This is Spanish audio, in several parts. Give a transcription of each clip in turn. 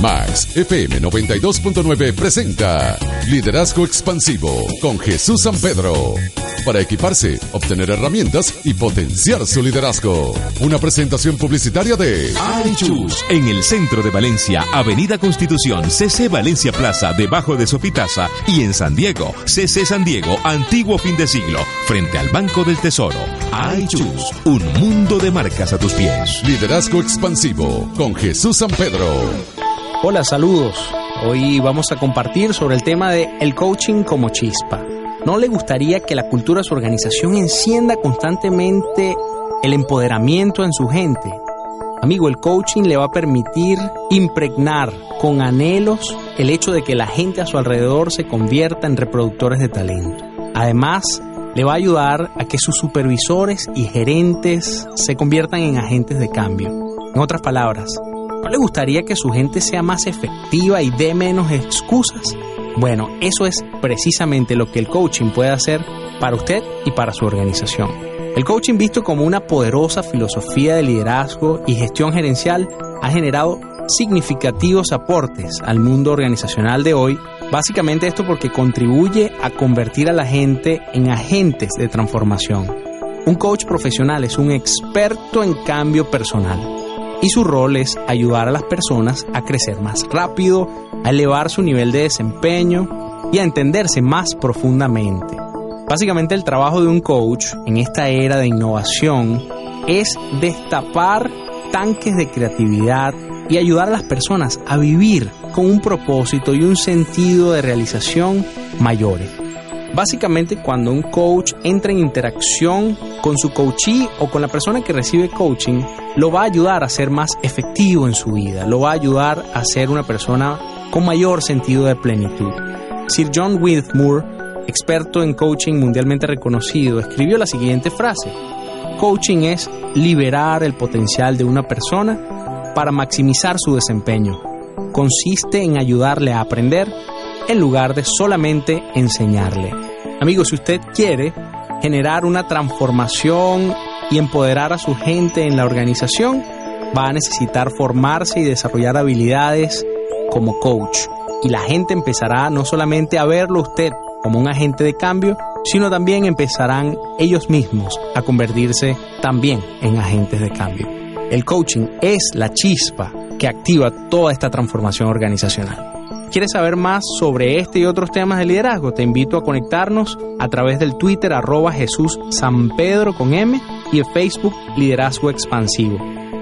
Max FM 92.9 presenta Liderazgo Expansivo con Jesús San Pedro. Para equiparse, obtener herramientas y potenciar su liderazgo. Una presentación publicitaria de iChus en el centro de Valencia, Avenida Constitución, CC Valencia Plaza, debajo de Sopitasa y en San Diego, CC San Diego, antiguo fin de siglo, frente al Banco del Tesoro. iChus, un mundo de marcas a tus pies. Liderazgo Expansivo con Jesús San Pedro. Hola, saludos. Hoy vamos a compartir sobre el tema de el coaching como chispa. ¿No le gustaría que la cultura de su organización encienda constantemente el empoderamiento en su gente? Amigo, el coaching le va a permitir impregnar con anhelos el hecho de que la gente a su alrededor se convierta en reproductores de talento. Además, le va a ayudar a que sus supervisores y gerentes se conviertan en agentes de cambio. En otras palabras, ¿No le gustaría que su gente sea más efectiva y dé menos excusas? Bueno, eso es precisamente lo que el coaching puede hacer para usted y para su organización. El coaching visto como una poderosa filosofía de liderazgo y gestión gerencial ha generado significativos aportes al mundo organizacional de hoy. Básicamente esto porque contribuye a convertir a la gente en agentes de transformación. Un coach profesional es un experto en cambio personal y su rol es ayudar a las personas a crecer más rápido, a elevar su nivel de desempeño y a entenderse más profundamente. Básicamente el trabajo de un coach en esta era de innovación es destapar tanques de creatividad y ayudar a las personas a vivir con un propósito y un sentido de realización mayores. Básicamente cuando un coach entra en interacción con su coachee o con la persona que recibe coaching, lo va a ayudar a ser más efectivo en su vida, lo va a ayudar a ser una persona con mayor sentido de plenitud. Sir John Whitmore, experto en coaching mundialmente reconocido, escribió la siguiente frase. Coaching es liberar el potencial de una persona para maximizar su desempeño. Consiste en ayudarle a aprender en lugar de solamente enseñarle. Amigos, si usted quiere generar una transformación y empoderar a su gente en la organización, va a necesitar formarse y desarrollar habilidades como coach. Y la gente empezará no solamente a verlo usted como un agente de cambio, sino también empezarán ellos mismos a convertirse también en agentes de cambio. El coaching es la chispa que activa toda esta transformación organizacional. ¿Quieres saber más sobre este y otros temas de liderazgo? Te invito a conectarnos a través del Twitter arroba Jesús San Pedro con M y el Facebook Liderazgo Expansivo.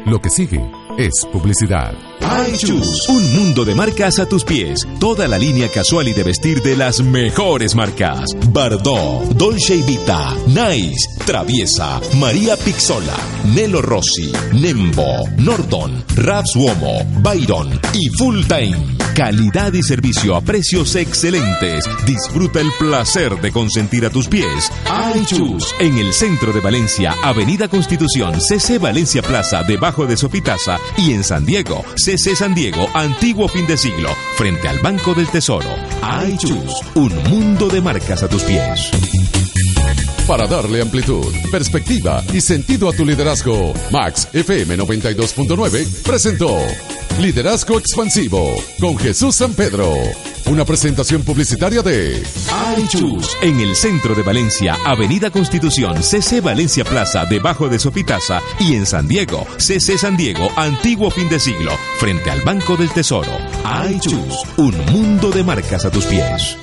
Lo que sigue es publicidad. iChoose, un mundo de marcas a tus pies. Toda la línea casual y de vestir de las mejores marcas. Bardot, Dolce Vita, Nice, Traviesa, María Pixola, Nelo Rossi, Nembo, Norton, Raps Uomo, Byron y Full Time. Calidad y servicio a precios excelentes. Disfruta el placer de consentir a tus pies. iChoose, en el centro de Valencia, Avenida Constitución, CC Valencia Plaza, debajo de Sopitasa y en San Diego, CC San Diego, antiguo fin de siglo, frente al Banco del Tesoro. iChoose, un mundo de marcas a tus pies. Para darle amplitud, perspectiva y sentido a tu liderazgo, Max FM 92.9 presentó Liderazgo Expansivo con Jesús San Pedro. Una presentación publicitaria de iChus en el centro de Valencia, Avenida Constitución, CC Valencia Plaza, debajo de Sopitasa y en San Diego, CC San Diego, antiguo fin de siglo, frente al Banco del Tesoro. iChus, un mundo de marcas a tus pies.